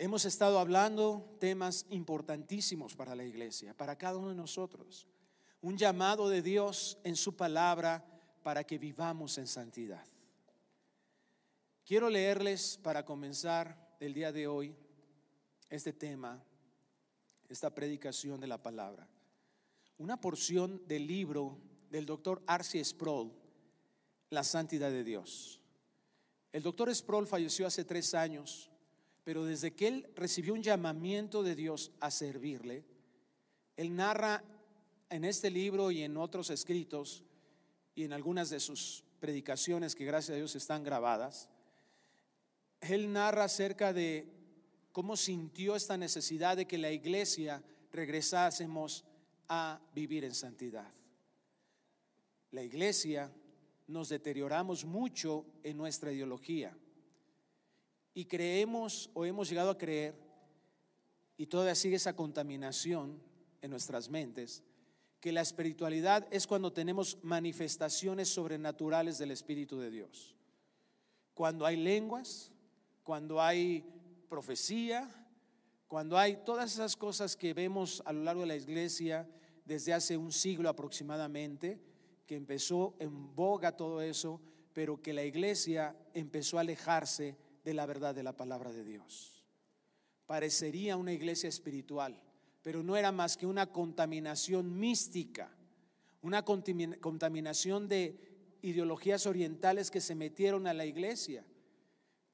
Hemos estado hablando temas importantísimos para la iglesia, para cada uno de nosotros. Un llamado de Dios en su palabra para que vivamos en santidad. Quiero leerles para comenzar el día de hoy este tema, esta predicación de la palabra. Una porción del libro del doctor Arce Sproul, La Santidad de Dios. El doctor Sproul falleció hace tres años pero desde que él recibió un llamamiento de Dios a servirle, él narra en este libro y en otros escritos y en algunas de sus predicaciones que gracias a Dios están grabadas, él narra acerca de cómo sintió esta necesidad de que la iglesia regresásemos a vivir en santidad. La iglesia nos deterioramos mucho en nuestra ideología y creemos o hemos llegado a creer, y todavía sigue esa contaminación en nuestras mentes, que la espiritualidad es cuando tenemos manifestaciones sobrenaturales del Espíritu de Dios. Cuando hay lenguas, cuando hay profecía, cuando hay todas esas cosas que vemos a lo largo de la iglesia desde hace un siglo aproximadamente, que empezó en boga todo eso, pero que la iglesia empezó a alejarse de la verdad de la palabra de Dios. Parecería una iglesia espiritual, pero no era más que una contaminación mística, una contaminación de ideologías orientales que se metieron a la iglesia.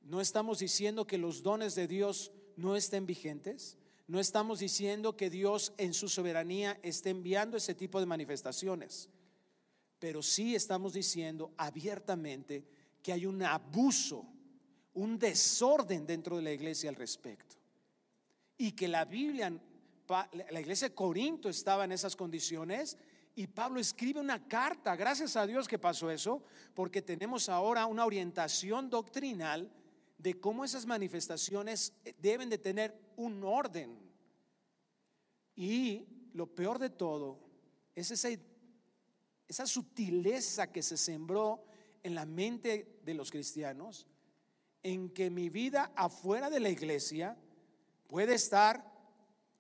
No estamos diciendo que los dones de Dios no estén vigentes, no estamos diciendo que Dios en su soberanía esté enviando ese tipo de manifestaciones, pero sí estamos diciendo abiertamente que hay un abuso un desorden dentro de la iglesia al respecto. Y que la Biblia, la iglesia de Corinto estaba en esas condiciones y Pablo escribe una carta, gracias a Dios que pasó eso, porque tenemos ahora una orientación doctrinal de cómo esas manifestaciones deben de tener un orden. Y lo peor de todo es esa sutileza que se sembró en la mente de los cristianos en que mi vida afuera de la iglesia puede estar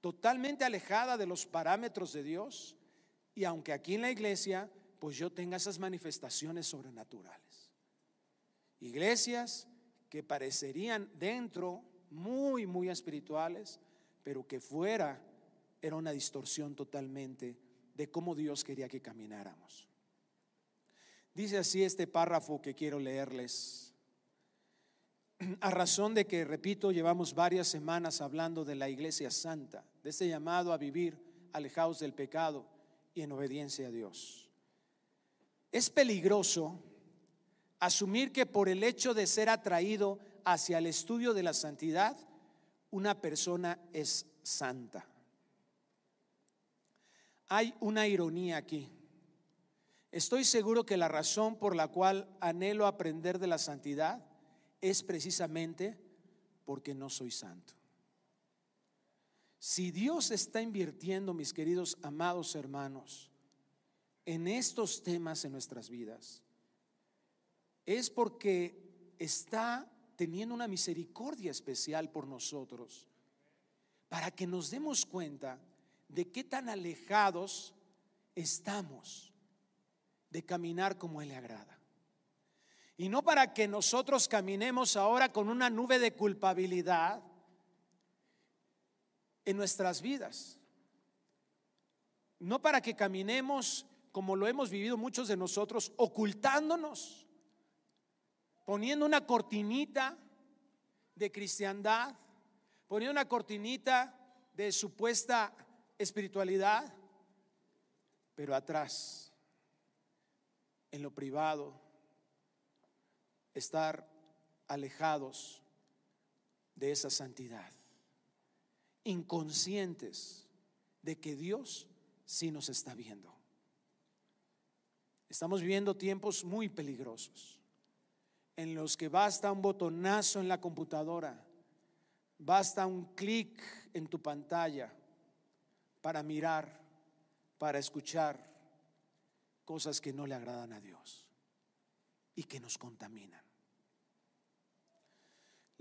totalmente alejada de los parámetros de Dios y aunque aquí en la iglesia pues yo tenga esas manifestaciones sobrenaturales. Iglesias que parecerían dentro muy, muy espirituales, pero que fuera era una distorsión totalmente de cómo Dios quería que camináramos. Dice así este párrafo que quiero leerles a razón de que, repito, llevamos varias semanas hablando de la iglesia santa, de este llamado a vivir alejados del pecado y en obediencia a Dios. Es peligroso asumir que por el hecho de ser atraído hacia el estudio de la santidad, una persona es santa. Hay una ironía aquí. Estoy seguro que la razón por la cual anhelo aprender de la santidad es precisamente porque no soy santo. Si Dios está invirtiendo, mis queridos amados hermanos, en estos temas en nuestras vidas, es porque está teniendo una misericordia especial por nosotros, para que nos demos cuenta de qué tan alejados estamos de caminar como Él le agrada. Y no para que nosotros caminemos ahora con una nube de culpabilidad en nuestras vidas. No para que caminemos como lo hemos vivido muchos de nosotros, ocultándonos, poniendo una cortinita de cristiandad, poniendo una cortinita de supuesta espiritualidad, pero atrás, en lo privado, estar alejados de esa santidad, inconscientes de que Dios sí nos está viendo. Estamos viviendo tiempos muy peligrosos en los que basta un botonazo en la computadora, basta un clic en tu pantalla para mirar, para escuchar cosas que no le agradan a Dios y que nos contaminan.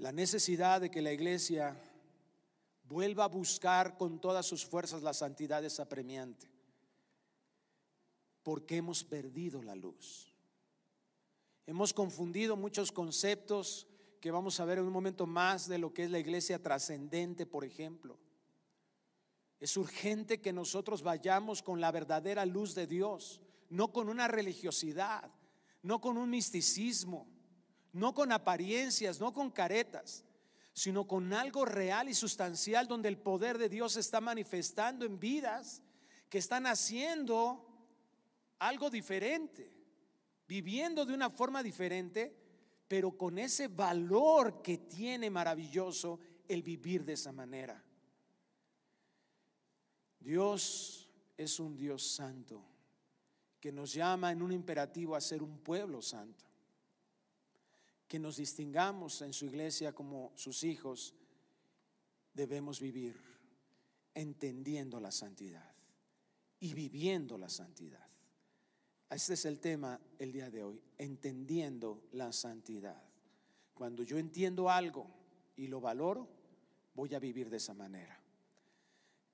La necesidad de que la iglesia vuelva a buscar con todas sus fuerzas la santidad es apremiante. Porque hemos perdido la luz. Hemos confundido muchos conceptos que vamos a ver en un momento más de lo que es la iglesia trascendente, por ejemplo. Es urgente que nosotros vayamos con la verdadera luz de Dios, no con una religiosidad, no con un misticismo, no con apariencias, no con caretas, sino con algo real y sustancial donde el poder de Dios está manifestando en vidas que están haciendo algo diferente, viviendo de una forma diferente, pero con ese valor que tiene maravilloso el vivir de esa manera. Dios es un Dios santo que nos llama en un imperativo a ser un pueblo santo, que nos distingamos en su iglesia como sus hijos, debemos vivir entendiendo la santidad y viviendo la santidad. Este es el tema el día de hoy, entendiendo la santidad. Cuando yo entiendo algo y lo valoro, voy a vivir de esa manera.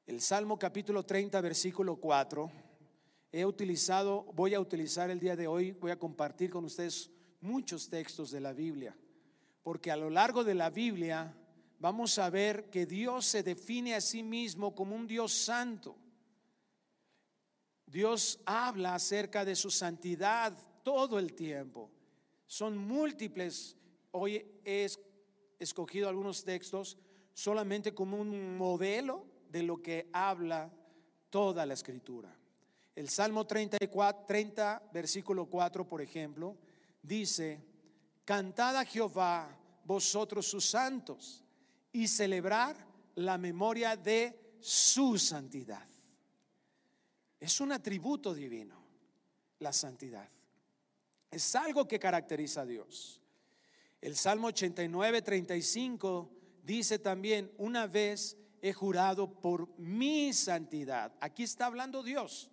El Salmo capítulo 30, versículo 4, he utilizado, voy a utilizar el día de hoy, voy a compartir con ustedes muchos textos de la Biblia, porque a lo largo de la Biblia vamos a ver que Dios se define a sí mismo como un Dios santo. Dios habla acerca de su santidad todo el tiempo. Son múltiples. Hoy he escogido algunos textos solamente como un modelo de lo que habla toda la escritura. El Salmo 34, 30, versículo 4, por ejemplo, dice, cantad a Jehová vosotros sus santos y celebrar la memoria de su santidad. Es un atributo divino, la santidad. Es algo que caracteriza a Dios. El Salmo 89, 35 dice también, una vez he jurado por mi santidad. Aquí está hablando Dios.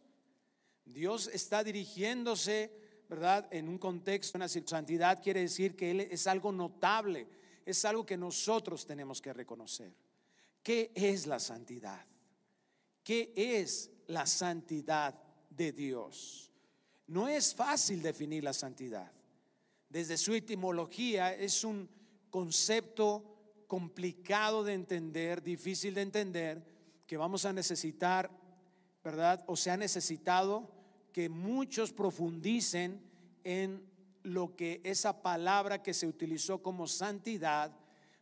Dios está dirigiéndose, ¿verdad? En un contexto, una santidad quiere decir que Él es algo notable, es algo que nosotros tenemos que reconocer. ¿Qué es la santidad? ¿Qué es la santidad de Dios? No es fácil definir la santidad. Desde su etimología es un concepto complicado de entender, difícil de entender, que vamos a necesitar, ¿verdad? O se ha necesitado que muchos profundicen en lo que esa palabra que se utilizó como santidad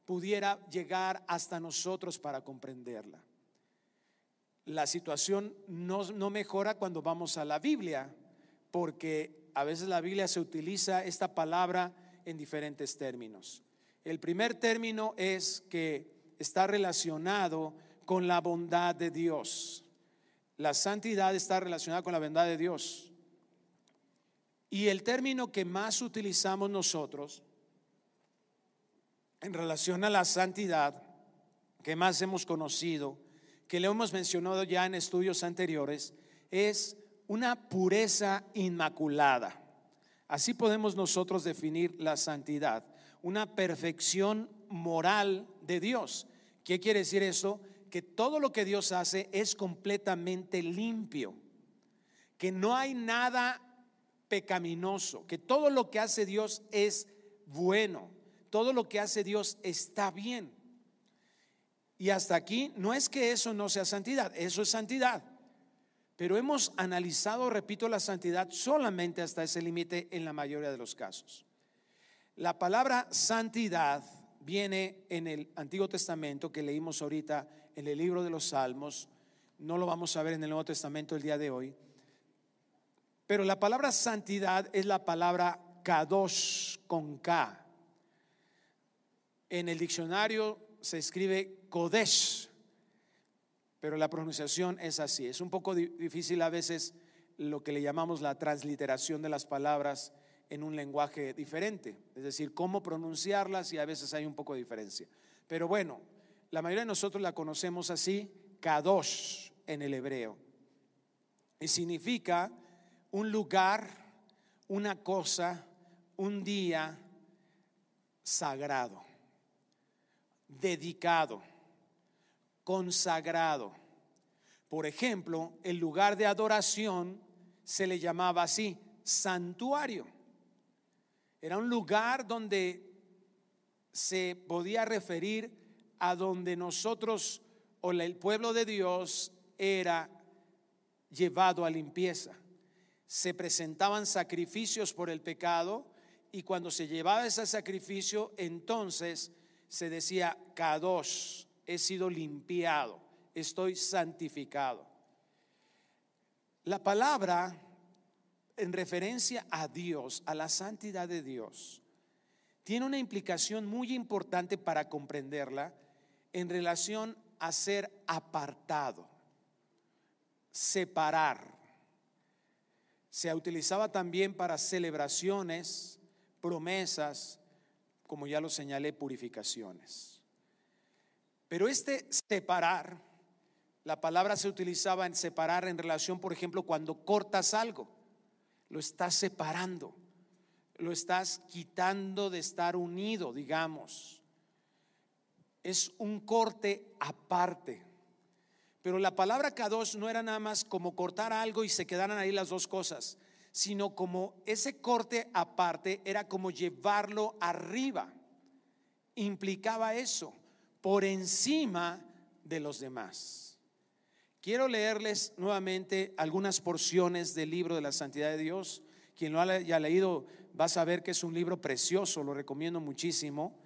pudiera llegar hasta nosotros para comprenderla. La situación no, no mejora cuando vamos a la Biblia, porque a veces la Biblia se utiliza esta palabra en diferentes términos. El primer término es que está relacionado con la bondad de Dios. La santidad está relacionada con la bondad de Dios. Y el término que más utilizamos nosotros en relación a la santidad, que más hemos conocido, que le hemos mencionado ya en estudios anteriores, es una pureza inmaculada. Así podemos nosotros definir la santidad una perfección moral de Dios. ¿Qué quiere decir eso? Que todo lo que Dios hace es completamente limpio, que no hay nada pecaminoso, que todo lo que hace Dios es bueno, todo lo que hace Dios está bien. Y hasta aquí no es que eso no sea santidad, eso es santidad. Pero hemos analizado, repito, la santidad solamente hasta ese límite en la mayoría de los casos. La palabra santidad viene en el Antiguo Testamento que leímos ahorita en el libro de los Salmos. No lo vamos a ver en el Nuevo Testamento el día de hoy. Pero la palabra santidad es la palabra kadosh con K. En el diccionario se escribe kodesh, pero la pronunciación es así. Es un poco difícil a veces lo que le llamamos la transliteración de las palabras en un lenguaje diferente, es decir, cómo pronunciarlas y a veces hay un poco de diferencia. Pero bueno, la mayoría de nosotros la conocemos así, kadosh en el hebreo. Y significa un lugar, una cosa, un día sagrado, dedicado, consagrado. Por ejemplo, el lugar de adoración se le llamaba así, santuario. Era un lugar donde se podía referir a donde nosotros o el pueblo de Dios era llevado a limpieza. Se presentaban sacrificios por el pecado y cuando se llevaba ese sacrificio, entonces se decía, Kadosh, he sido limpiado, estoy santificado. La palabra en referencia a Dios, a la santidad de Dios, tiene una implicación muy importante para comprenderla en relación a ser apartado, separar. Se utilizaba también para celebraciones, promesas, como ya lo señalé, purificaciones. Pero este separar, la palabra se utilizaba en separar en relación, por ejemplo, cuando cortas algo, lo estás separando, lo estás quitando de estar unido, digamos. Es un corte aparte. Pero la palabra kadosh no era nada más como cortar algo y se quedaran ahí las dos cosas, sino como ese corte aparte era como llevarlo arriba. Implicaba eso, por encima de los demás. Quiero leerles nuevamente algunas porciones del libro de la santidad de Dios. Quien lo haya leído va a saber que es un libro precioso, lo recomiendo muchísimo.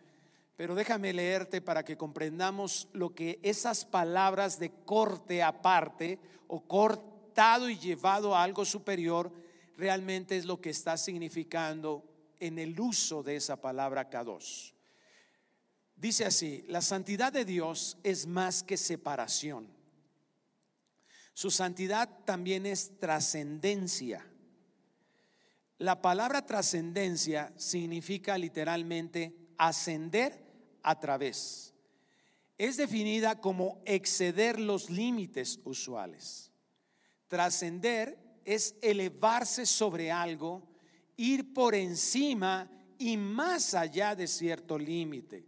Pero déjame leerte para que comprendamos lo que esas palabras de corte aparte o cortado y llevado a algo superior realmente es lo que está significando en el uso de esa palabra kadosh. Dice así, la santidad de Dios es más que separación. Su santidad también es trascendencia. La palabra trascendencia significa literalmente ascender a través. Es definida como exceder los límites usuales. Trascender es elevarse sobre algo, ir por encima y más allá de cierto límite.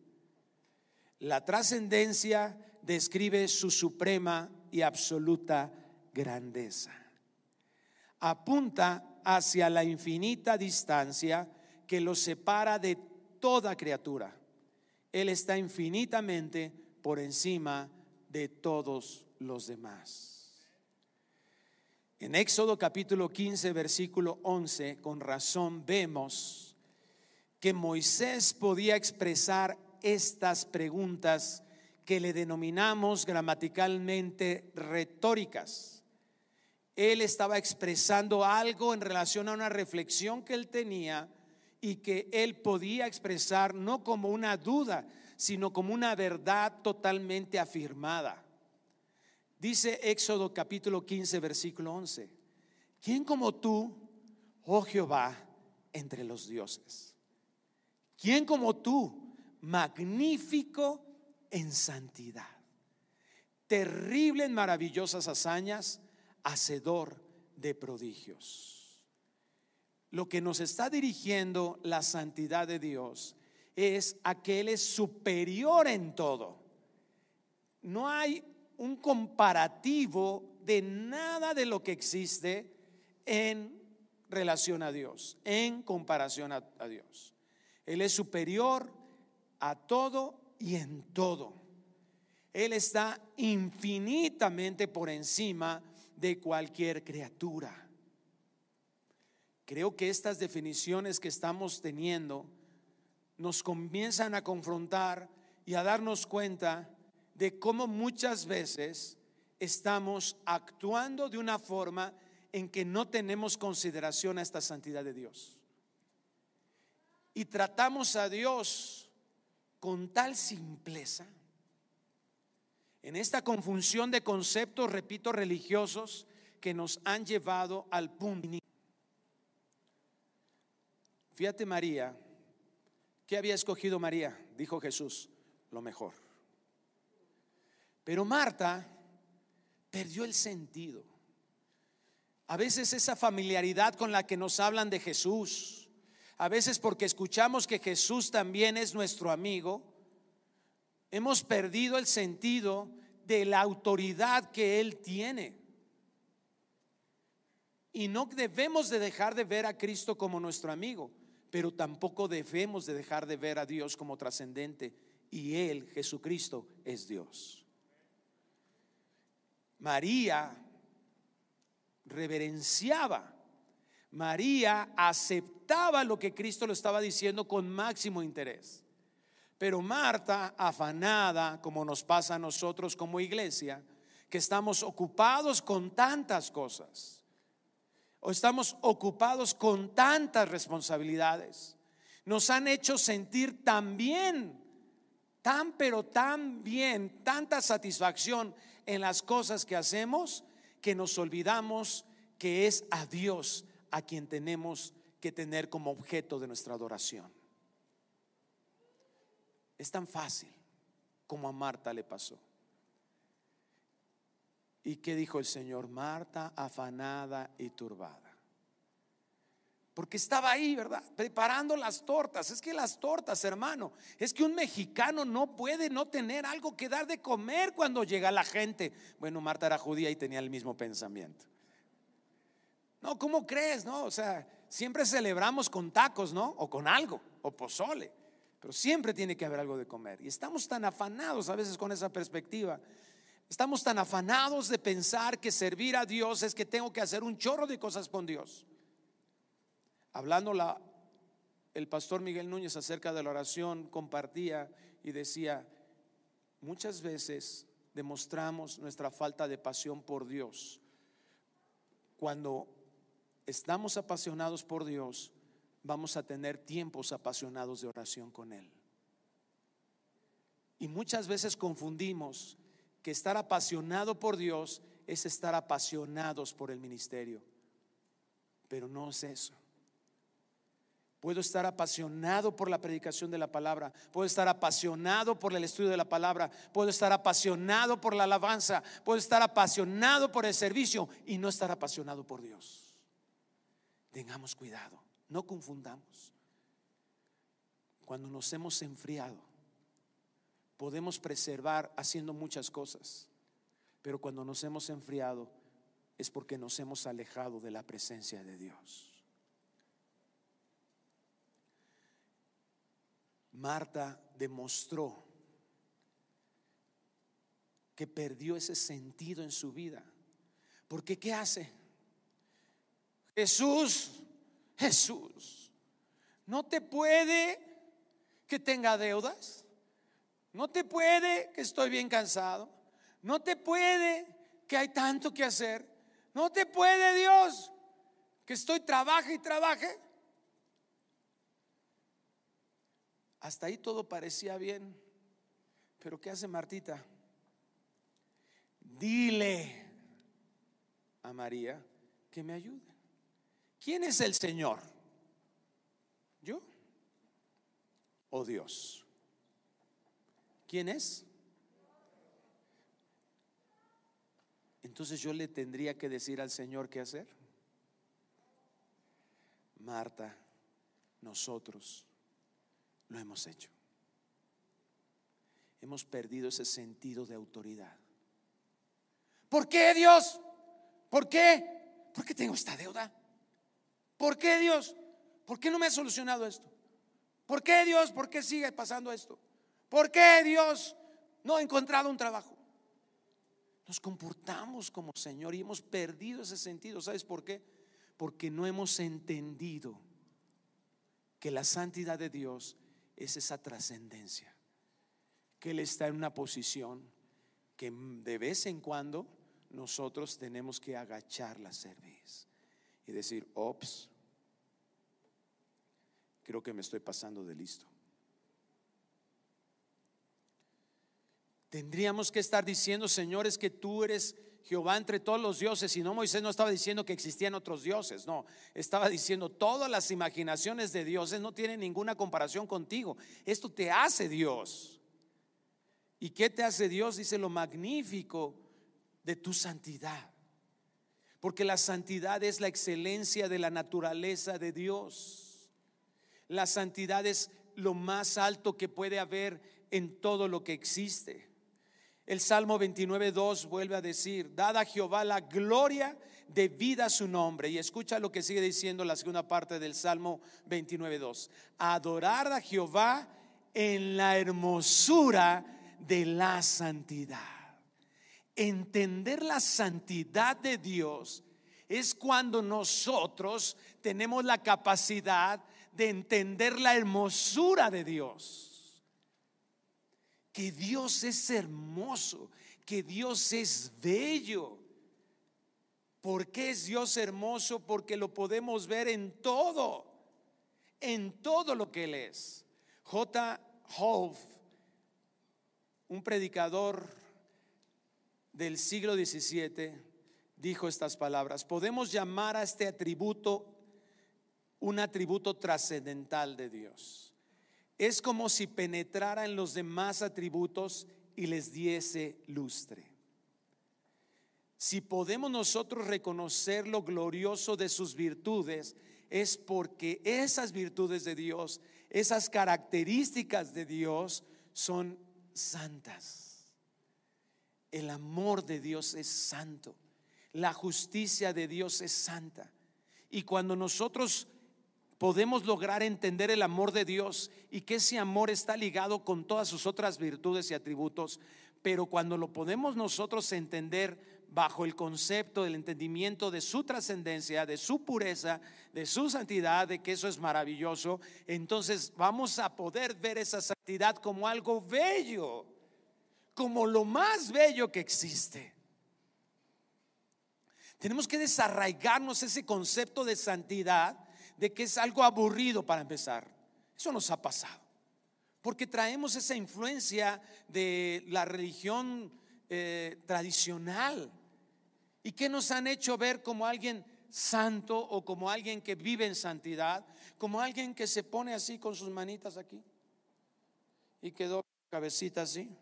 La trascendencia describe su suprema y absoluta grandeza. Apunta hacia la infinita distancia que lo separa de toda criatura él está infinitamente por encima de todos los demás. En Éxodo capítulo 15, versículo 11, con razón vemos que Moisés podía expresar estas preguntas que le denominamos gramaticalmente retóricas. Él estaba expresando algo en relación a una reflexión que él tenía y que él podía expresar no como una duda, sino como una verdad totalmente afirmada. Dice Éxodo capítulo 15, versículo 11, ¿quién como tú, oh Jehová, entre los dioses? ¿Quién como tú, magnífico en santidad, terrible en maravillosas hazañas, hacedor de prodigios? Lo que nos está dirigiendo la santidad de Dios es a que Él es superior en todo. No hay un comparativo de nada de lo que existe en relación a Dios, en comparación a, Dios. Él es superior a todo y en todo. Él está infinitamente por encima de cualquier criatura. Creo que estas definiciones que estamos teniendo nos comienzan a confrontar y a darnos cuenta de cómo muchas veces estamos actuando de una forma en que no tenemos consideración a esta santidad de Dios. Y tratamos a Dios con tal simpleza, en esta confusión de conceptos, repito, religiosos, que nos han llevado al punto Fíjate María, ¿qué había escogido María? Dijo Jesús, lo mejor. Pero Marta perdió el sentido. A veces esa familiaridad con la que nos hablan de Jesús, a veces porque escuchamos que Jesús también es nuestro amigo, hemos perdido el sentido de la autoridad que Él tiene. Y no debemos de dejar de ver a Cristo como nuestro amigo, pero tampoco debemos de dejar de ver a Dios como trascendente. Y Él, Jesucristo, es Dios. María reverenciaba. María aceptaba lo que Cristo le estaba diciendo con máximo interés. Pero Marta, afanada, como nos pasa a nosotros como iglesia, que estamos ocupados con tantas cosas, o estamos ocupados con tantas responsabilidades, nos han hecho sentir tan bien, tan pero tan bien, tanta satisfacción en las cosas que hacemos, que nos olvidamos que es a Dios a quien tenemos que tener como objeto de nuestra adoración. Es tan fácil como a Marta le pasó. ¿Y qué dijo el Señor? Marta afanada y turbada. Porque estaba ahí, ¿verdad? Preparando las tortas. Es que las tortas, hermano, es que un mexicano no puede no tener algo que dar de comer cuando llega la gente. Bueno, Marta era judía y tenía el mismo pensamiento. No, ¿cómo crees? No, o sea, siempre celebramos con tacos, ¿no? O con algo, o pozole pero siempre tiene que haber algo de comer. Y estamos tan afanados a veces con esa perspectiva. Estamos tan afanados de pensar que servir a Dios es que tengo que hacer un chorro de cosas con Dios. Hablando la, el pastor Miguel Núñez acerca de la oración, compartía y decía, muchas veces demostramos nuestra falta de pasión por Dios. Cuando estamos apasionados por Dios, vamos a tener tiempos apasionados de oración con Él. Y muchas veces confundimos que estar apasionado por Dios es estar apasionados por el ministerio. Pero no es eso. Puedo estar apasionado por la predicación de la palabra, puedo estar apasionado por el estudio de la palabra, puedo estar apasionado por la alabanza, puedo estar apasionado por el servicio y no estar apasionado por Dios. Tengamos cuidado. No confundamos. Cuando nos hemos enfriado, podemos preservar haciendo muchas cosas, pero cuando nos hemos enfriado es porque nos hemos alejado de la presencia de Dios. Marta demostró que perdió ese sentido en su vida. Porque ¿qué hace? Jesús Jesús. No te puede que tenga deudas. No te puede que estoy bien cansado. No te puede que hay tanto que hacer. No te puede Dios que estoy trabaje y trabaje. Hasta ahí todo parecía bien. Pero ¿qué hace Martita? Dile a María que me ayude. ¿Quién es el Señor? ¿Yo? ¿O Dios? ¿Quién es? Entonces yo le tendría que decir al Señor qué hacer. Marta, nosotros lo hemos hecho. Hemos perdido ese sentido de autoridad. ¿Por qué Dios? ¿Por qué? ¿Por qué tengo esta deuda? ¿Por qué Dios? ¿Por qué no me ha solucionado esto? ¿Por qué Dios? ¿Por qué sigue pasando esto? ¿Por qué Dios no ha encontrado un trabajo? Nos comportamos como Señor y hemos perdido ese sentido. ¿Sabes por qué? Porque no hemos entendido que la santidad de Dios es esa trascendencia. Que Él está en una posición que de vez en cuando nosotros tenemos que agachar la cerviz y decir, ops, creo que me estoy pasando de listo. Tendríamos que estar diciendo, señores, que tú eres Jehová entre todos los dioses. Y no, Moisés no estaba diciendo que existían otros dioses, no. Estaba diciendo, todas las imaginaciones de dioses no tienen ninguna comparación contigo. Esto te hace Dios. ¿Y qué te hace Dios? Dice lo magnífico de tu santidad. Porque la santidad es la excelencia de la naturaleza de Dios. La santidad es lo más alto que puede haber en todo lo que existe. El Salmo 29.2 vuelve a decir, dada a Jehová la gloria de vida a su nombre. Y escucha lo que sigue diciendo la segunda parte del Salmo 29.2. Adorar a Jehová en la hermosura de la santidad. Entender la santidad de Dios es cuando nosotros tenemos la capacidad de entender la hermosura de Dios. Que Dios es hermoso, que Dios es bello. ¿Por qué es Dios hermoso? Porque lo podemos ver en todo, en todo lo que Él es. J. Hove, un predicador del siglo XVII, dijo estas palabras. Podemos llamar a este atributo un atributo trascendental de Dios. Es como si penetrara en los demás atributos y les diese lustre. Si podemos nosotros reconocer lo glorioso de sus virtudes, es porque esas virtudes de Dios, esas características de Dios son santas. El amor de Dios es santo. La justicia de Dios es santa. Y cuando nosotros podemos lograr entender el amor de Dios y que ese amor está ligado con todas sus otras virtudes y atributos, pero cuando lo podemos nosotros entender bajo el concepto del entendimiento de su trascendencia, de su pureza, de su santidad, de que eso es maravilloso, entonces vamos a poder ver esa santidad como algo bello, como lo más bello que existe. Tenemos que desarraigarnos ese concepto de santidad, de que es algo aburrido para empezar. Eso nos ha pasado. Porque traemos esa influencia de la religión eh, tradicional. ¿Y que nos han hecho ver como alguien santo o como alguien que vive en santidad? Como alguien que se pone así con sus manitas aquí y que dobla cabecita así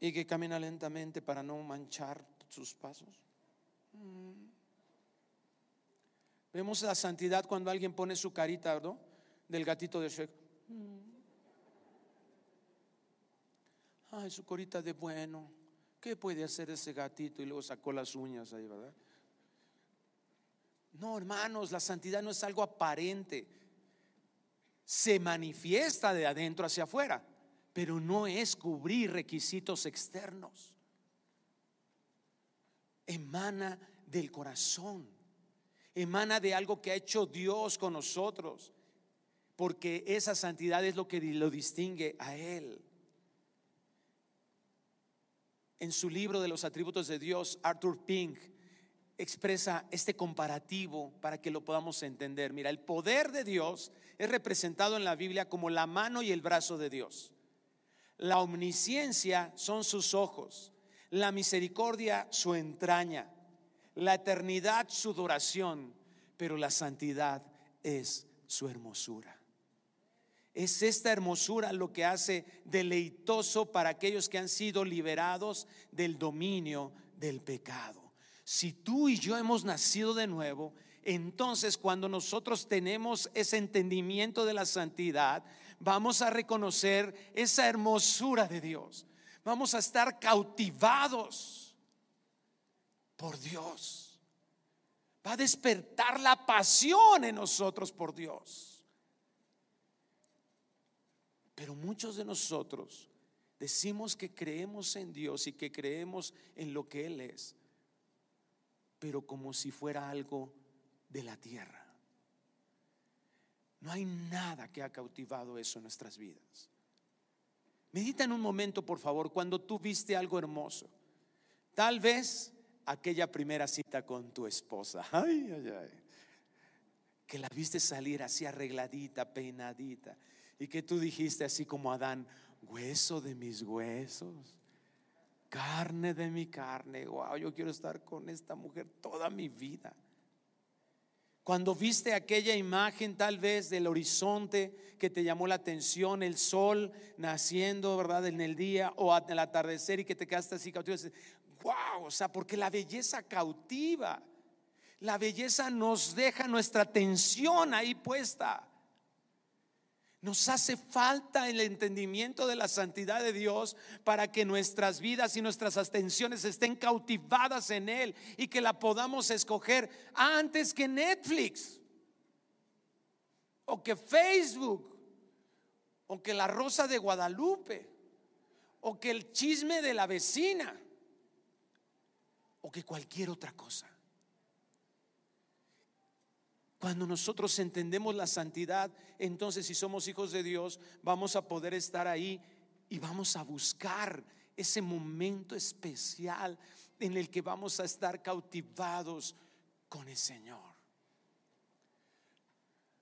y que camina lentamente para no manchar sus pasos. Vemos la santidad cuando alguien pone su carita, ¿no? Del gatito de Shrek. Ay, su corita de bueno. ¿Qué puede hacer ese gatito? Y luego sacó las uñas ahí, ¿verdad? No, hermanos, la santidad no es algo aparente. Se manifiesta de adentro hacia afuera, pero no es cubrir requisitos externos emana del corazón, emana de algo que ha hecho Dios con nosotros, porque esa santidad es lo que lo distingue a Él. En su libro de los atributos de Dios, Arthur Pink expresa este comparativo para que lo podamos entender. Mira, el poder de Dios es representado en la Biblia como la mano y el brazo de Dios. La omnisciencia son sus ojos la misericordia su entraña, la eternidad su duración, pero la santidad es su hermosura. Es esta hermosura lo que hace deleitoso para aquellos que han sido liberados del dominio del pecado. Si tú y yo hemos nacido de nuevo, entonces cuando nosotros tenemos ese entendimiento de la santidad, vamos a reconocer esa hermosura de Dios vamos a estar cautivados por Dios. Va a despertar la pasión en nosotros por Dios. Pero muchos de nosotros decimos que creemos en Dios y que creemos en lo que Él es, pero como si fuera algo de la tierra. No hay nada que ha cautivado eso en nuestras vidas. Medita en un momento, por favor, cuando tú viste algo hermoso. Tal vez aquella primera cita con tu esposa. Ay, ay, ay. Que la viste salir así arregladita, peinadita. Y que tú dijiste así como Adán, hueso de mis huesos, carne de mi carne. Wow, yo quiero estar con esta mujer toda mi vida. Cuando viste aquella imagen tal vez del horizonte que te llamó la atención, el sol naciendo, ¿verdad? En el día o al atardecer y que te quedaste así cautivo, wow, o sea, porque la belleza cautiva. La belleza nos deja nuestra atención ahí puesta. Nos hace falta el entendimiento de la santidad de Dios para que nuestras vidas y nuestras atenciones estén cautivadas en Él y que la podamos escoger antes que Netflix o que Facebook o que la Rosa de Guadalupe o que el chisme de la vecina o que cualquier otra cosa. Cuando nosotros entendemos la santidad, entonces si somos hijos de Dios, vamos a poder estar ahí y vamos a buscar ese momento especial en el que vamos a estar cautivados con el Señor.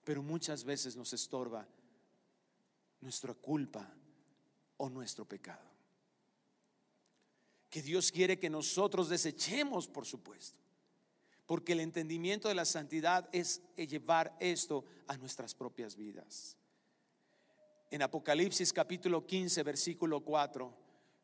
Pero muchas veces nos estorba nuestra culpa o nuestro pecado. Que Dios quiere que nosotros desechemos, por supuesto porque el entendimiento de la santidad es llevar esto a nuestras propias vidas. En Apocalipsis capítulo 15, versículo 4,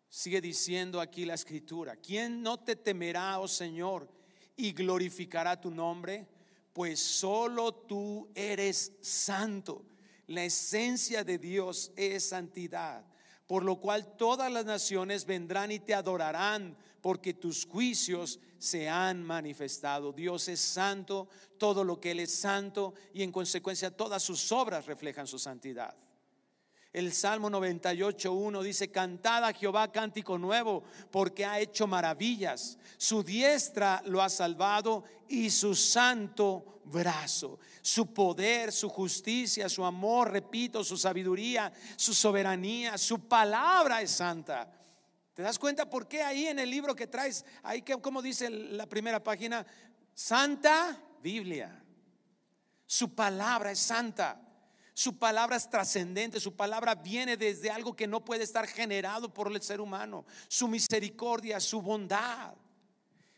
sigue diciendo aquí la escritura, ¿quién no te temerá, oh Señor, y glorificará tu nombre? Pues solo tú eres santo. La esencia de Dios es santidad, por lo cual todas las naciones vendrán y te adorarán porque tus juicios se han manifestado. Dios es santo, todo lo que Él es santo y en consecuencia todas sus obras reflejan su santidad. El Salmo 98.1 dice, cantad a Jehová cántico nuevo, porque ha hecho maravillas. Su diestra lo ha salvado y su santo brazo. Su poder, su justicia, su amor, repito, su sabiduría, su soberanía, su palabra es santa. ¿Te das cuenta por qué ahí en el libro que traes, ahí que como dice la primera página, Santa Biblia? Su palabra es santa. Su palabra es trascendente, su palabra viene desde algo que no puede estar generado por el ser humano. Su misericordia, su bondad.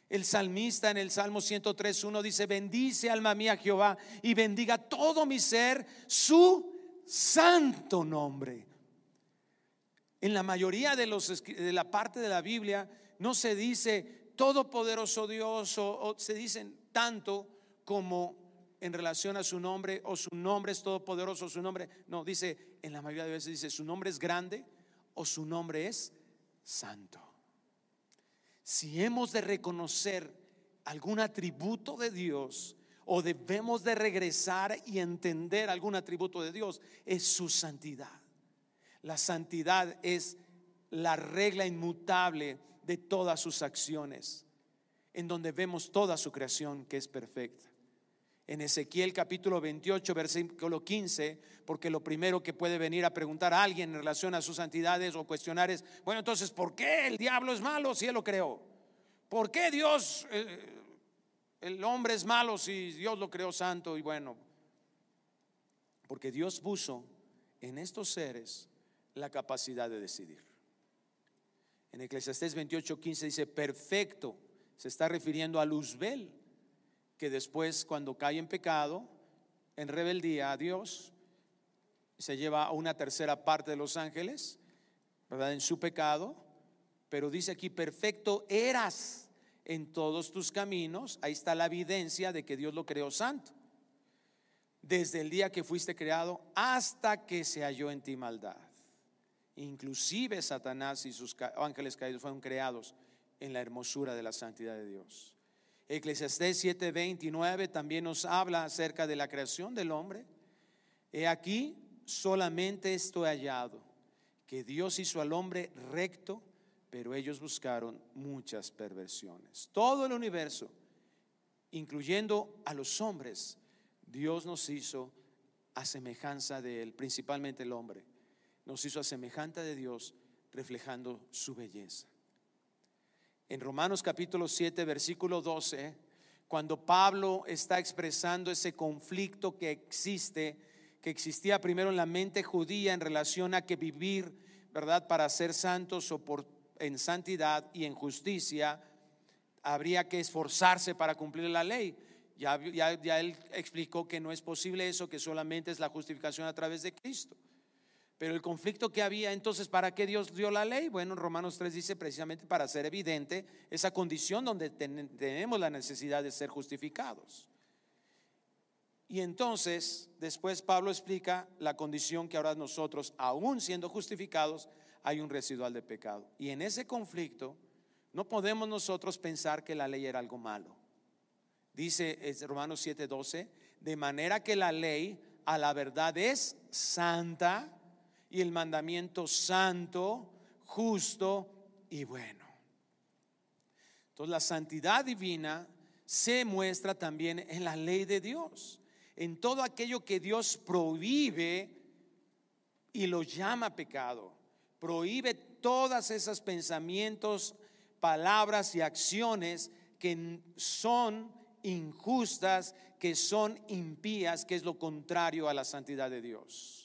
El salmista en el Salmo 103.1 dice, bendice alma mía Jehová y bendiga todo mi ser su santo nombre. En la mayoría de, los, de la parte de la Biblia no se dice todopoderoso Dios o, se dicen tanto como en relación a su nombre o su nombre es todopoderoso, su nombre, no, dice, en la mayoría de veces dice, su nombre es grande o su nombre es santo. Si hemos de reconocer algún atributo de Dios o debemos de regresar y entender algún atributo de Dios, es su santidad. La santidad es la regla inmutable de todas sus acciones, en donde vemos toda su creación que es perfecta. En Ezequiel capítulo 28, versículo 15, porque lo primero que puede venir a preguntar a alguien en relación a sus santidades o cuestionar es, bueno, entonces, ¿por qué el diablo es malo si él lo creó? ¿Por qué Dios, eh, el hombre es malo si Dios lo creó santo y bueno? Porque Dios puso en estos seres la capacidad de decidir. En Eclesiastés 28:15 dice, perfecto, se está refiriendo a Luzbel, que después cuando cae en pecado, en rebeldía a Dios, se lleva a una tercera parte de los ángeles, ¿verdad? En su pecado, pero dice aquí, perfecto eras en todos tus caminos, ahí está la evidencia de que Dios lo creó santo, desde el día que fuiste creado hasta que se halló en ti maldad. Inclusive Satanás y sus ángeles caídos fueron creados en la hermosura de la santidad de Dios. Eclesiastés 7:29 también nos habla acerca de la creación del hombre. He aquí, solamente esto he hallado, que Dios hizo al hombre recto, pero ellos buscaron muchas perversiones. Todo el universo, incluyendo a los hombres, Dios nos hizo a semejanza de Él, principalmente el hombre nos hizo a semejante de Dios, reflejando su belleza. En Romanos capítulo 7, versículo 12, cuando Pablo está expresando ese conflicto que existe, que existía primero en la mente judía en relación a que vivir, ¿verdad?, para ser santos o por, en santidad y en justicia, habría que esforzarse para cumplir la ley. Ya, ya, ya él explicó que no es posible eso, que solamente es la justificación a través de Cristo. Pero el conflicto que había, entonces, ¿para qué Dios dio la ley? Bueno, Romanos 3 dice precisamente para hacer evidente esa condición donde tenemos la necesidad de ser justificados. Y entonces, después Pablo explica la condición que ahora nosotros, aún siendo justificados, hay un residual de pecado. Y en ese conflicto, no podemos nosotros pensar que la ley era algo malo. Dice Romanos 7:12, de manera que la ley a la verdad es santa y el mandamiento santo, justo y bueno. Entonces la santidad divina se muestra también en la ley de Dios, en todo aquello que Dios prohíbe y lo llama pecado. Prohíbe todas esos pensamientos, palabras y acciones que son injustas, que son impías, que es lo contrario a la santidad de Dios.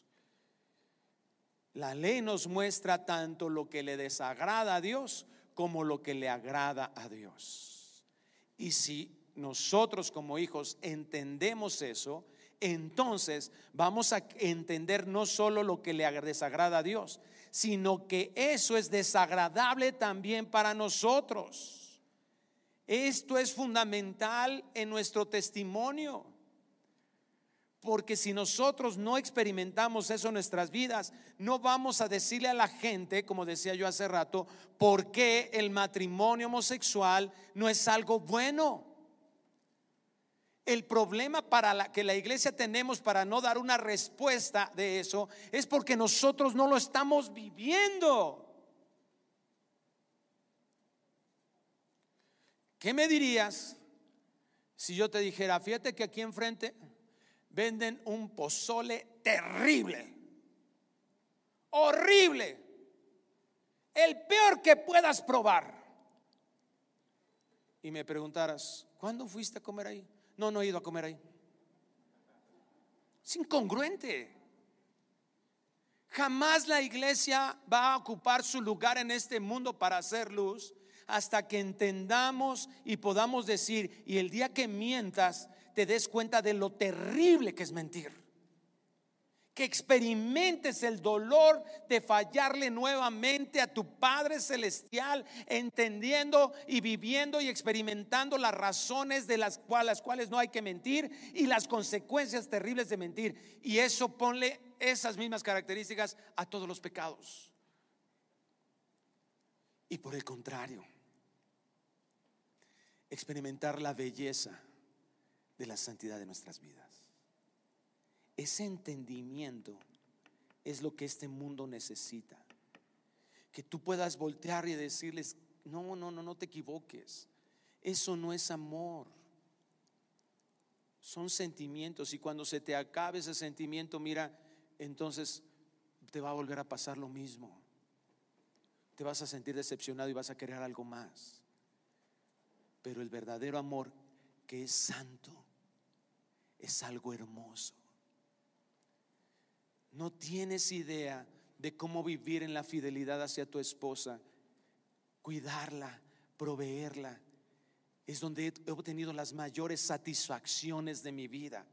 La ley nos muestra tanto lo que le desagrada a Dios como lo que le agrada a Dios. Y si nosotros como hijos entendemos eso, entonces vamos a entender no solo lo que le desagrada a Dios, sino que eso es desagradable también para nosotros. Esto es fundamental en nuestro testimonio. Porque si nosotros no experimentamos eso en nuestras vidas, no vamos a decirle a la gente, como decía yo hace rato, por qué el matrimonio homosexual no es algo bueno. El problema para que la iglesia tenemos para no dar una respuesta de eso es porque nosotros no lo estamos viviendo. ¿Qué me dirías si yo te dijera, fíjate que aquí enfrente venden un pozole terrible, horrible, el peor que puedas probar. Y me preguntaras, ¿cuándo fuiste a comer ahí? No, no he ido a comer ahí. Es incongruente. Jamás la iglesia va a ocupar su lugar en este mundo para hacer luz hasta que entendamos y podamos decir, y el día que mientas, te des cuenta de lo terrible que es mentir. Que experimentes el dolor de fallarle nuevamente a tu Padre Celestial, entendiendo y viviendo y experimentando las razones de las cuales, las cuales no hay que mentir y las consecuencias terribles de mentir. Y eso ponle esas mismas características a todos los pecados. Y por el contrario, experimentar la belleza de la santidad de nuestras vidas. Ese entendimiento es lo que este mundo necesita. Que tú puedas voltear y decirles, no, no, no, no te equivoques. Eso no es amor. Son sentimientos y cuando se te acabe ese sentimiento, mira, entonces te va a volver a pasar lo mismo. Te vas a sentir decepcionado y vas a querer algo más. Pero el verdadero amor que es santo es algo hermoso. No tienes idea de cómo vivir en la fidelidad hacia tu esposa, cuidarla, proveerla. Es donde he obtenido las mayores satisfacciones de mi vida.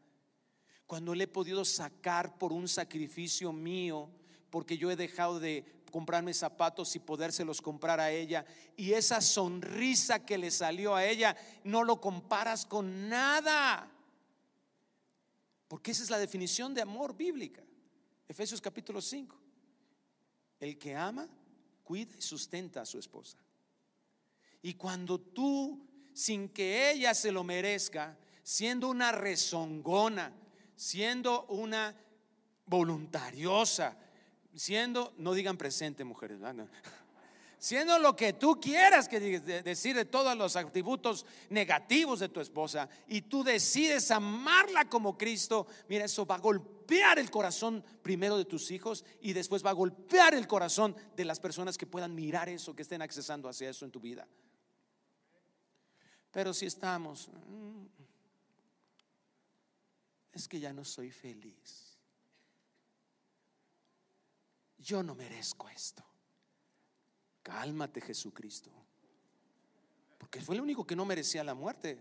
Cuando le he podido sacar por un sacrificio mío, porque yo he dejado de comprarme zapatos y podérselos comprar a ella. Y esa sonrisa que le salió a ella, no lo comparas con nada. Porque esa es la definición de amor bíblica. Efesios capítulo 5. El que ama, cuida y sustenta a su esposa. Y cuando tú, sin que ella se lo merezca, siendo una rezongona, siendo una voluntariosa, siendo, no digan presente mujeres, siendo lo que tú quieras que decir de todos los atributos negativos de tu esposa y tú decides amarla como Cristo, mira, eso va a golpear el corazón primero de tus hijos y después va a golpear el corazón de las personas que puedan mirar eso, que estén accesando hacia eso en tu vida. Pero si estamos, mm, es que ya no soy feliz yo no merezco esto. Cálmate Jesucristo. Porque fue el único que no merecía la muerte.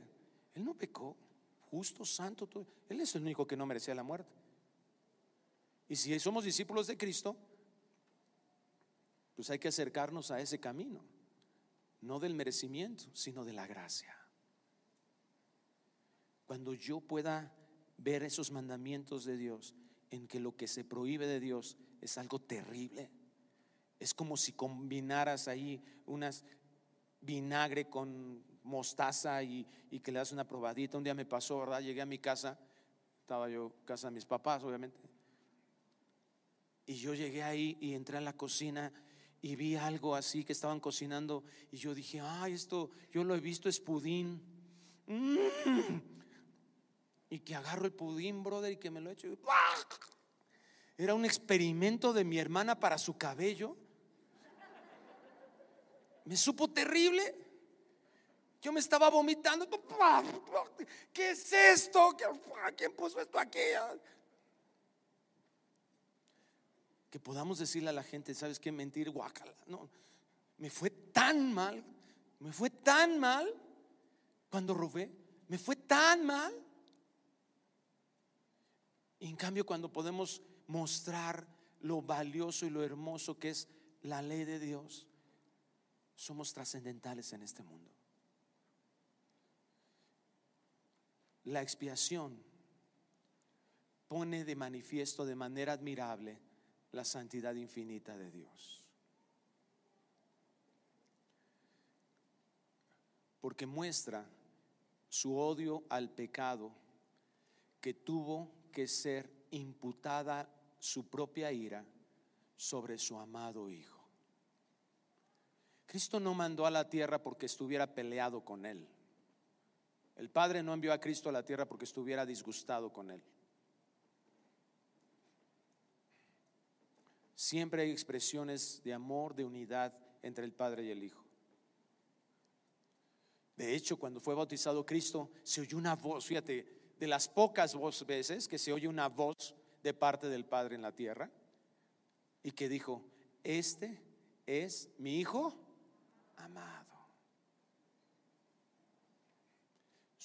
Él no pecó. Justo, santo. Él es el único que no merecía la muerte. Y si somos discípulos de Cristo, pues hay que acercarnos a ese camino. No del merecimiento, sino de la gracia. Cuando yo pueda ver esos mandamientos de Dios en que lo que se prohíbe de Dios es algo terrible. Es como si combinaras ahí unas vinagre con mostaza y, que le das una probadita. Un día me pasó, ¿verdad? Llegué a mi casa, estaba yo casa de mis papás, obviamente. Y yo llegué ahí y entré a la cocina y vi algo así que estaban cocinando y yo dije, ay, esto yo lo he visto, es pudín. Mm. Y que agarro el pudín, brother, y que me lo echo. Era un experimento de mi hermana para su cabello. Me supo terrible. Yo me estaba vomitando. ¿Qué es esto? ¿Quién puso esto aquí? Que podamos decirle a la gente, ¿sabes qué? Mentir, guacala. No, me fue tan mal. Me fue tan mal cuando robé. Me fue tan mal. Y en cambio, cuando podemos mostrar lo valioso y lo hermoso que es la ley de Dios, somos trascendentales en este mundo. La expiación pone de manifiesto de manera admirable la santidad infinita de Dios. Porque muestra su odio al pecado que tuvo que ser imputada su propia ira sobre su amado Hijo. Cristo no mandó a la tierra porque estuviera peleado con él. El Padre no envió a Cristo a la tierra porque estuviera disgustado con él. Siempre hay expresiones de amor, de unidad entre el Padre y el Hijo. De hecho, cuando fue bautizado Cristo, se oyó una voz, fíjate, de las pocas veces que se oye una voz de parte del Padre en la tierra, y que dijo, este es mi Hijo amado.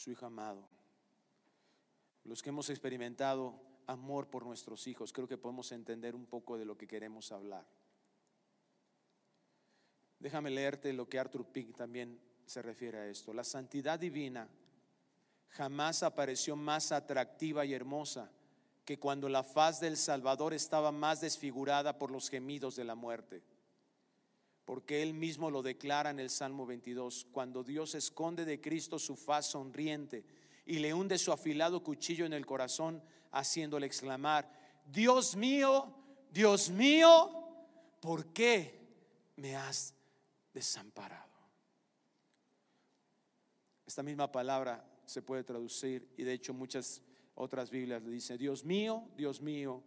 su Hijo amado. Los que hemos experimentado amor por nuestros hijos, creo que podemos entender un poco de lo que queremos hablar. Déjame leerte lo que Arthur Pink también se refiere a esto. La santidad divina jamás apareció más atractiva y hermosa que cuando la faz del Salvador estaba más desfigurada por los gemidos de la muerte porque él mismo lo declara en el Salmo 22, cuando Dios esconde de Cristo su faz sonriente y le hunde su afilado cuchillo en el corazón, haciéndole exclamar, Dios mío, Dios mío, ¿por qué me has desamparado? Esta misma palabra se puede traducir y de hecho muchas otras Biblias le dicen, Dios mío, Dios mío,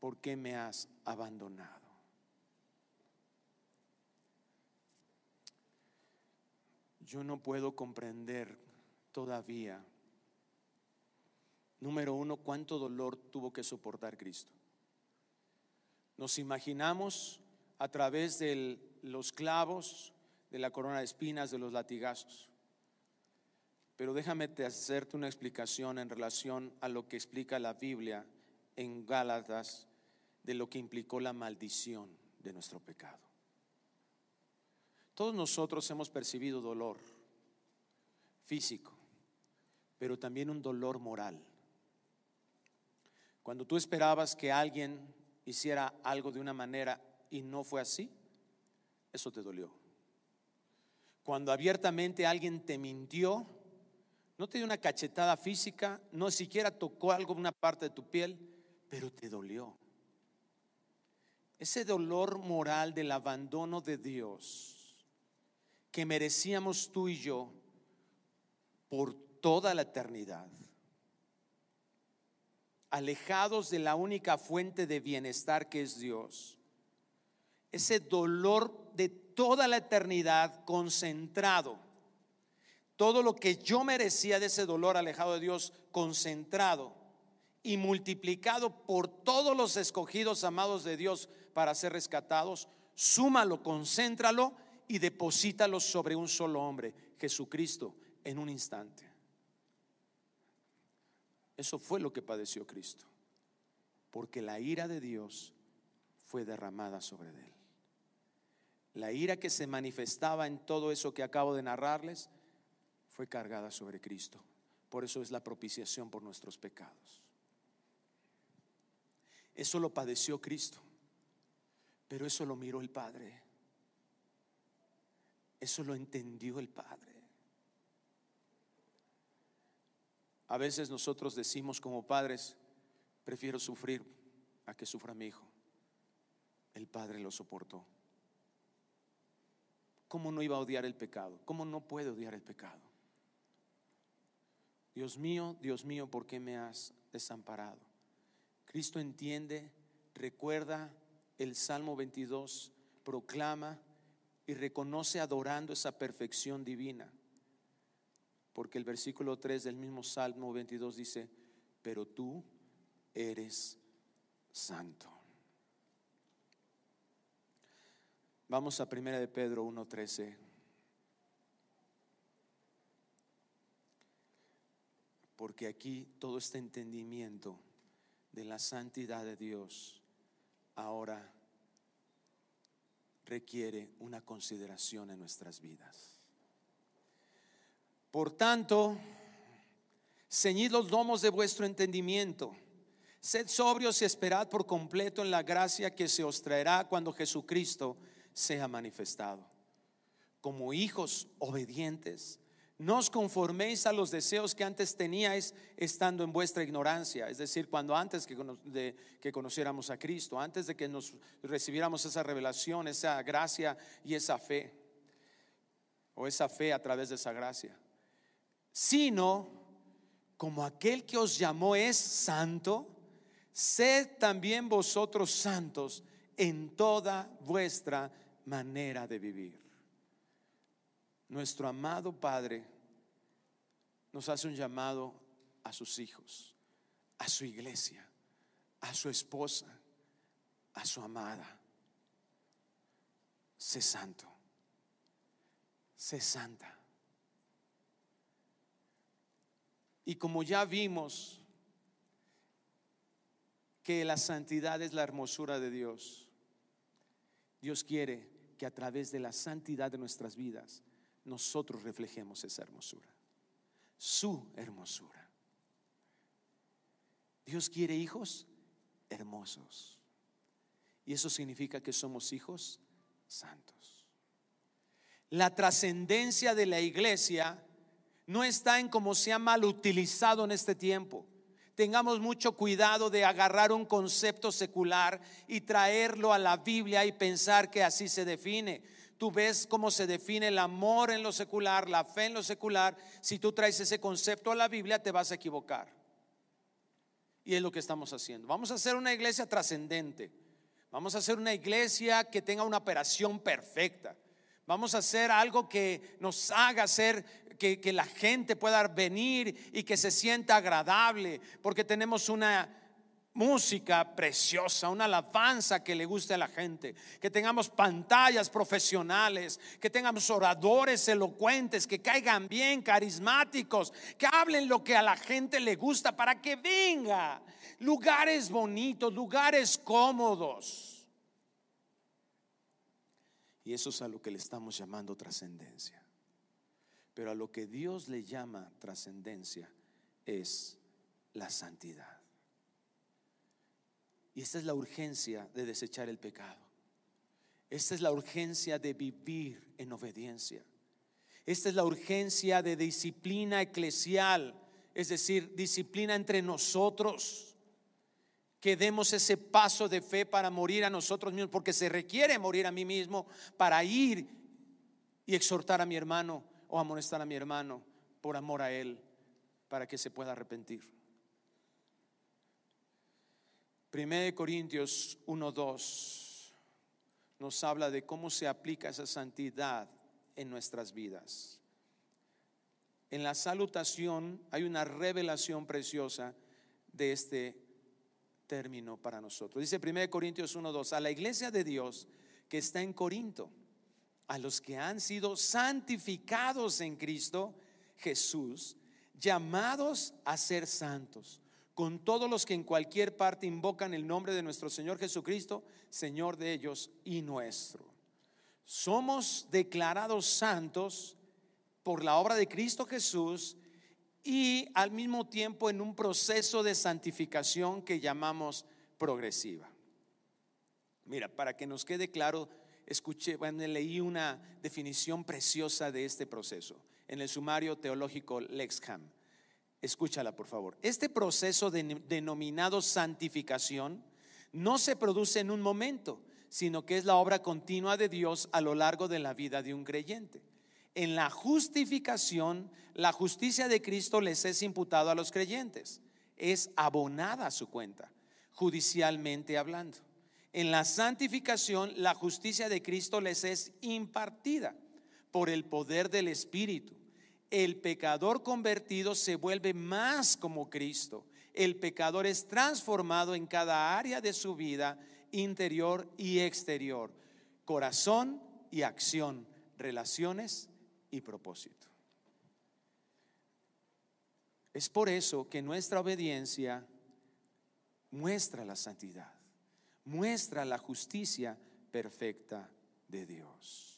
¿por qué me has abandonado? Yo no puedo comprender todavía, número uno, cuánto dolor tuvo que soportar Cristo. Nos imaginamos a través de los clavos, de la corona de espinas, de los latigazos. Pero déjame hacerte una explicación en relación a lo que explica la Biblia en Gálatas de lo que implicó la maldición de nuestro pecado. Todos nosotros hemos percibido dolor físico, pero también un dolor moral. Cuando tú esperabas que alguien hiciera algo de una manera y no fue así, eso te dolió. Cuando abiertamente alguien te mintió, no te dio una cachetada física, no siquiera tocó algo una parte de tu piel, pero te dolió. Ese dolor moral del abandono de Dios que merecíamos tú y yo por toda la eternidad, alejados de la única fuente de bienestar que es Dios. Ese dolor de toda la eternidad concentrado. Todo lo que yo merecía de ese dolor alejado de Dios concentrado y multiplicado por todos los escogidos amados de Dios para ser rescatados, súmalo, concéntralo y deposítalo sobre un solo hombre, Jesucristo, en un instante. Eso fue lo que padeció Cristo, porque la ira de Dios fue derramada sobre él. La ira que se manifestaba en todo eso que acabo de narrarles fue cargada sobre Cristo, Por eso es la propiciación por nuestros pecados. Eso lo padeció Cristo, pero eso lo miró el Padre. Eso lo entendió el Padre. A veces nosotros decimos como padres, prefiero sufrir a que sufra mi hijo. El Padre lo soportó. ¿Cómo no iba a odiar el pecado? ¿Cómo no puede odiar el pecado? Dios mío, Dios mío, ¿por qué me has desamparado? Cristo entiende, recuerda el Salmo 22, proclama y reconoce adorando esa perfección divina. Porque el versículo 3 del mismo Salmo 22 dice, pero tú eres santo. Vamos a primera de Pedro 1:13. Porque aquí todo este entendimiento de la santidad de Dios ahora requiere una consideración en nuestras vidas. Por tanto, ceñid los domos de vuestro entendimiento. Sed sobrios y esperad por completo en la gracia que se os traerá cuando Jesucristo sea manifestado. Como hijos obedientes, no os conforméis a los deseos que antes teníais estando en vuestra ignorancia, es decir, cuando antes que, conociéramos a Cristo, antes de que nos recibiéramos esa revelación, esa gracia y esa fe, o esa fe a través de esa gracia, sino como aquel que os llamó es santo, sed también vosotros santos en toda vuestra manera de vivir. Nuestro amado Padre nos hace un llamado a sus hijos, a su iglesia, a su esposa, a su amada. Sé santo, sé santa. Y como ya vimos que la santidad es la hermosura de Dios, Dios quiere que a través de la santidad de nuestras vidas nosotros reflejemos esa hermosura, su hermosura. Dios quiere hijos hermosos. Y eso significa que somos hijos santos. La trascendencia de la iglesia no está en cómo se ha mal utilizado en este tiempo tengamos mucho cuidado de agarrar un concepto secular y traerlo a la Biblia y pensar que así se define. Tú ves cómo se define el amor en lo secular, la fe en lo secular. Si tú traes ese concepto a la Biblia, te vas a equivocar. Y es lo que estamos haciendo. Vamos a hacer una iglesia trascendente. Vamos a hacer una iglesia que tenga una operación perfecta. Vamos a hacer algo que nos haga ser que, la gente pueda venir y que se sienta agradable, porque tenemos una música preciosa, una alabanza que le guste a la gente, que tengamos pantallas profesionales, que tengamos oradores elocuentes, que caigan bien, carismáticos, que hablen lo que a la gente le gusta para que venga. Lugares bonitos, lugares cómodos. Y eso es a lo que le estamos llamando trascendencia. Pero a lo que Dios le llama trascendencia es la santidad. Y esta es la urgencia de desechar el pecado. Esta es la urgencia de vivir en obediencia. Esta es la urgencia de disciplina eclesial, es decir, disciplina entre nosotros. Que demos ese paso de fe para morir a nosotros mismos, porque se requiere morir a mí mismo para ir y exhortar a mi hermano o amonestar a mi hermano por amor a él para que se pueda arrepentir. 1 Corintios 1:2 nos habla de cómo se aplica esa santidad en nuestras vidas. En la salutación hay una revelación preciosa de este término para nosotros. Dice 1 Corintios 1:2, a la iglesia de Dios que está en Corinto a los que han sido santificados en Cristo Jesús, llamados a ser santos, con todos los que en cualquier parte invocan el nombre de nuestro Señor Jesucristo, Señor de ellos y nuestro. Somos declarados santos por la obra de Cristo Jesús y al mismo tiempo en un proceso de santificación que llamamos progresiva. Mira, para que nos quede claro, escuché, bueno, leí una definición preciosa de este proceso en el sumario teológico Lexham. Escúchala, por favor. Este proceso denominado santificación no se produce en un momento, sino que es la obra continua de Dios a lo largo de la vida de un creyente. En la justificación, la justicia de Cristo les es imputado a los creyentes. Es abonada a su cuenta, judicialmente hablando. En la santificación, la justicia de Cristo les es impartida por el poder del Espíritu. El pecador convertido se vuelve más como Cristo. El pecador es transformado en cada área de su vida interior y exterior, corazón y acción, relaciones y propósito. Es por eso que nuestra obediencia muestra la santidad, muestra la justicia perfecta de Dios.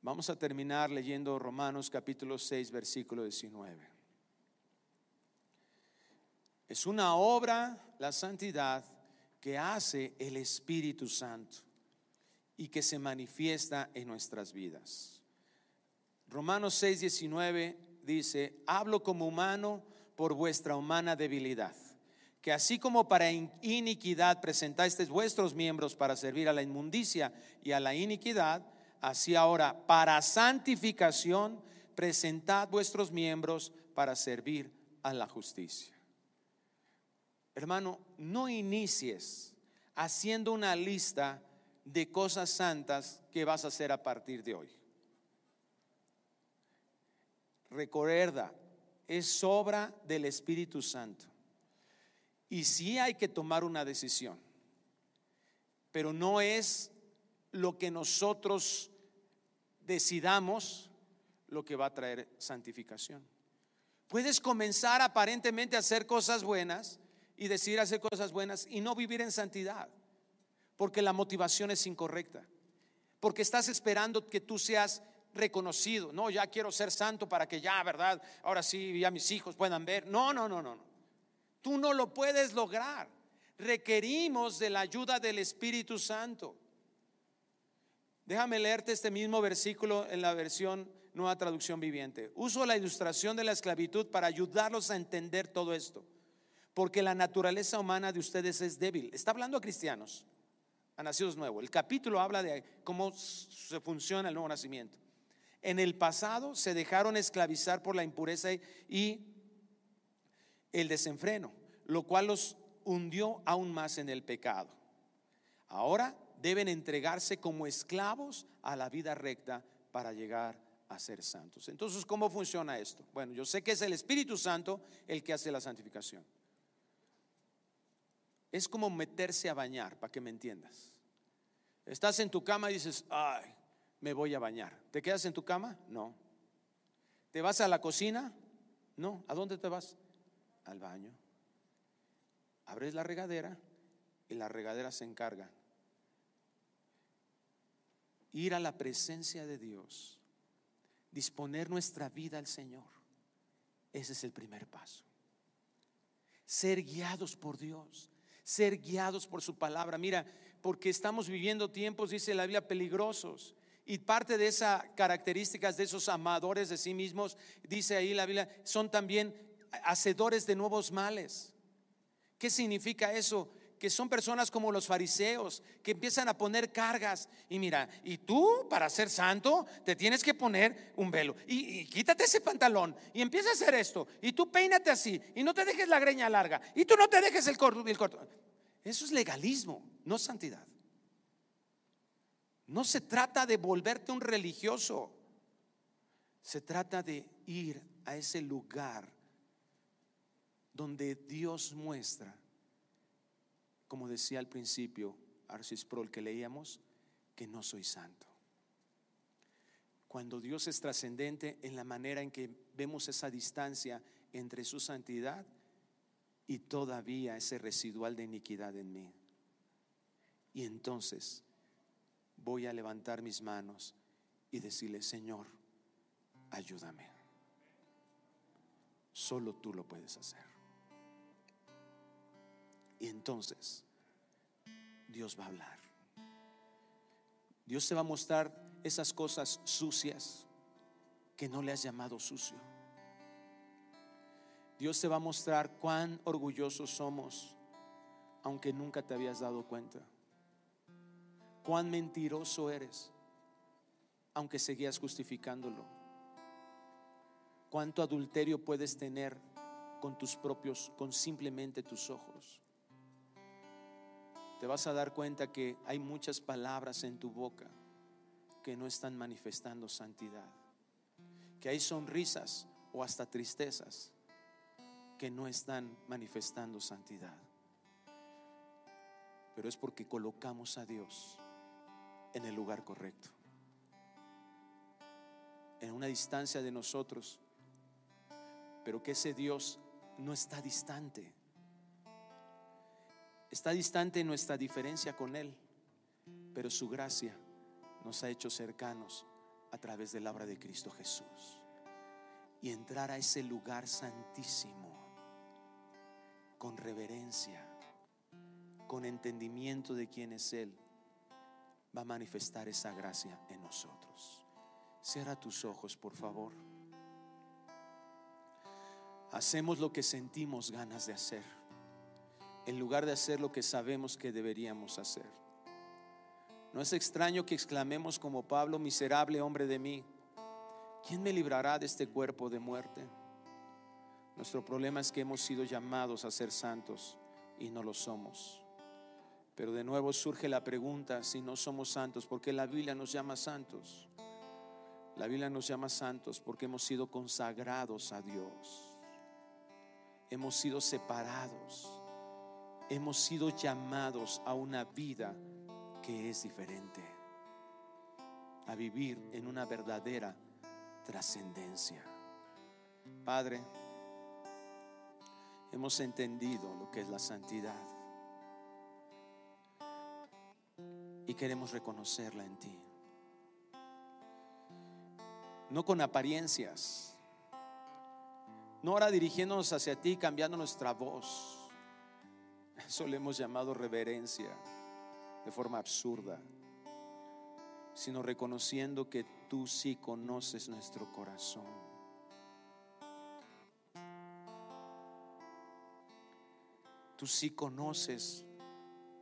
Vamos a terminar leyendo Romanos capítulo 6, versículo 19. Es una obra, la santidad, que hace el Espíritu Santo y que se manifiesta en nuestras vidas. Romanos 6, 19 dice, hablo como humano por vuestra humana debilidad, que así como para iniquidad presentasteis vuestros miembros para servir a la inmundicia y a la iniquidad, así ahora para santificación presentad vuestros miembros para servir a la justicia. Hermano, no inicies haciendo una lista de cosas santas que vas a hacer a partir de hoy. Recuerda, es obra del Espíritu Santo. Y sí hay que tomar una decisión, pero no es lo que nosotros decidamos lo que va a traer santificación. Puedes comenzar aparentemente a hacer cosas buenas, y decir hacer cosas buenas y no vivir en santidad, porque la motivación es incorrecta, porque estás esperando que tú seas reconocido. No, ya quiero ser santo para que ya, ¿verdad? Ahora sí, ya mis hijos puedan ver. No, no, no, no, no. Tú no lo puedes lograr. Requerimos de la ayuda del Espíritu Santo. Déjame leerte este mismo versículo en la versión Nueva Traducción Viviente. Uso la ilustración de la esclavitud para ayudarlos a entender todo esto porque la naturaleza humana de ustedes es débil. Está hablando a cristianos, a nacidos nuevos. El capítulo habla de cómo se funciona el nuevo nacimiento. En el pasado se dejaron esclavizar por la impureza y el desenfreno, lo cual los hundió aún más en el pecado. Ahora deben entregarse como esclavos a la vida recta para llegar a ser santos. Entonces, ¿cómo funciona esto? Bueno, yo sé que es el Espíritu Santo el que hace la santificación. Es como meterse a bañar, para que me entiendas. Estás en tu cama y dices, ay, me voy a bañar. ¿Te quedas en tu cama? No. ¿Te vas a la cocina? No. ¿A dónde te vas? Al baño. Abres la regadera y la regadera se encarga. Ir a la presencia de Dios, disponer nuestra vida al Señor. Ese es el primer paso. Ser guiados por Dios ser guiados por su palabra. Mira, porque estamos viviendo tiempos, dice la Biblia, peligrosos. Y parte de esas características de esos amadores de sí mismos, dice ahí la Biblia, son también hacedores de nuevos males. ¿Qué significa eso? Que son personas como los fariseos, que empiezan a poner cargas. Y mira, y tú para ser santo te tienes que poner un velo. Y, quítate ese pantalón. Y empieza a hacer esto. Y tú peínate así. Y no te dejes la greña larga. Y tú no te dejes el corto. El corto. Eso es legalismo, no santidad. No se trata de volverte un religioso. Se trata de ir a ese lugar donde Dios muestra, como decía al principio Arcis Prol que leíamos, que no soy santo. Cuando Dios es trascendente en la manera en que vemos esa distancia entre su santidad y todavía ese residual de iniquidad en mí. Y entonces voy a levantar mis manos y decirle, Señor, ayúdame. Solo tú lo puedes hacer. Y entonces Dios va a hablar. Dios te va a mostrar esas cosas sucias que no le has llamado sucio. Dios te va a mostrar cuán orgullosos somos, aunque nunca te habías dado cuenta. Cuán mentiroso eres, aunque seguías justificándolo. Cuánto adulterio puedes tener con tus propios, con simplemente tus ojos. Te vas a dar cuenta que hay muchas palabras en tu boca que no están manifestando santidad. Que hay sonrisas o hasta tristezas que no están manifestando santidad. Pero es porque colocamos a Dios en el lugar correcto. En una distancia de nosotros. Pero que ese Dios no está distante. Está distante nuestra diferencia con Él. Pero su gracia nos ha hecho cercanos a través de la obra de Cristo Jesús. Y entrar a ese lugar santísimo con reverencia, con entendimiento de quién es Él, va a manifestar esa gracia en nosotros. Cierra tus ojos, por favor. Hacemos lo que sentimos ganas de hacer, en lugar de hacer lo que sabemos que deberíamos hacer. No es extraño que exclamemos como Pablo, miserable hombre de mí, ¿quién me librará de este cuerpo de muerte? Nuestro problema es que hemos sido llamados a ser santos y no lo somos. Pero de nuevo surge la pregunta si no somos santos, porque la Biblia nos llama santos. La Biblia nos llama santos porque hemos sido consagrados a Dios. Hemos sido separados. Hemos sido llamados a una vida que es diferente. A vivir en una verdadera trascendencia. Padre, hemos entendido lo que es la santidad y queremos reconocerla en ti. No con apariencias, no ahora dirigiéndonos hacia ti, cambiando nuestra voz. Eso le hemos llamado reverencia de forma absurda, sino reconociendo que tú sí conoces nuestro corazón Tú sí conoces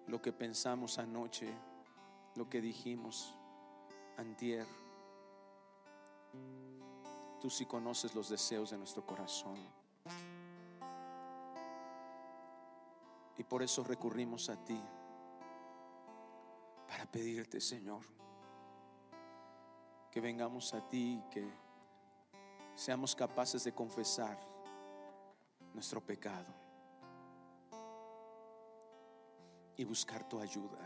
lo que pensamos anoche, lo que dijimos antier. Tú sí conoces los deseos de nuestro corazón. Y por eso recurrimos a ti para pedirte, Señor, que vengamos a ti, que seamos capaces de confesar nuestro pecado y buscar tu ayuda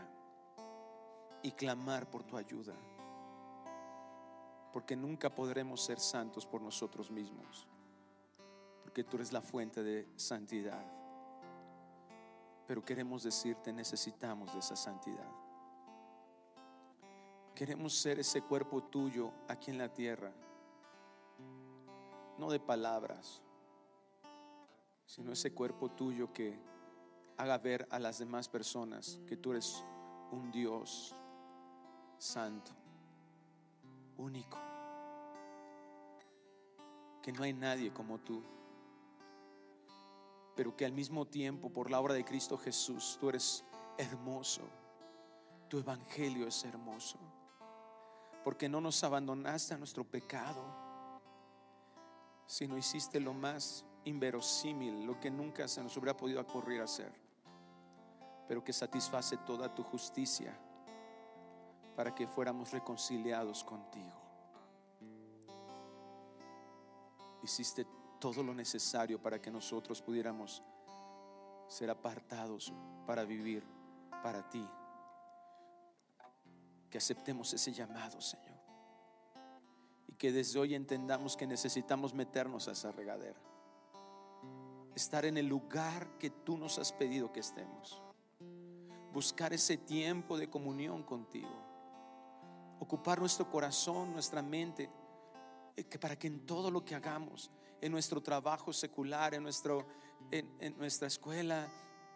y clamar por tu ayuda. Porque nunca podremos ser santos por nosotros mismos. Porque tú eres la fuente de santidad. Pero queremos decirte, necesitamos de esa santidad. Queremos ser ese cuerpo tuyo aquí en la tierra. No de palabras, sino ese cuerpo tuyo que haga ver a las demás personas que tú eres un Dios santo, único, que no hay nadie como tú, pero que al mismo tiempo por la obra de Cristo Jesús tú eres hermoso, tu evangelio es hermoso, porque no nos abandonaste a nuestro pecado, sino hiciste lo más inverosímil, lo que nunca se nos hubiera podido ocurrir hacer pero que satisface toda tu justicia para que fuéramos reconciliados contigo. Hiciste todo lo necesario para que nosotros pudiéramos ser apartados para vivir para ti. Que aceptemos ese llamado, Señor. Y que desde hoy entendamos que necesitamos meternos a esa regadera. Estar en el lugar que tú nos has pedido que estemos buscar ese tiempo de comunión contigo. Ocupar nuestro corazón, nuestra mente que para que en todo lo que hagamos, en nuestro trabajo secular, en, nuestro, en, en nuestra escuela,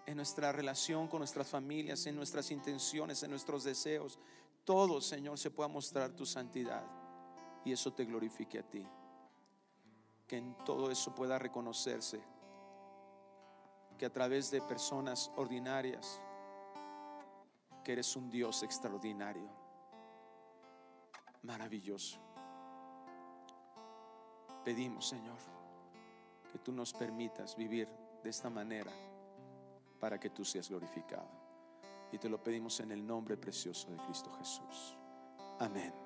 en nuestra relación con nuestras familias, en nuestras intenciones, en nuestros deseos, todo, Señor, se pueda mostrar tu santidad y eso te glorifique a ti. Que en todo eso pueda reconocerse que a través de personas ordinarias, que eres un Dios extraordinario, maravilloso. Pedimos, Señor, que tú nos permitas vivir de esta manera para que tú seas glorificado. Y te lo pedimos en el nombre precioso de Cristo Jesús. Amén.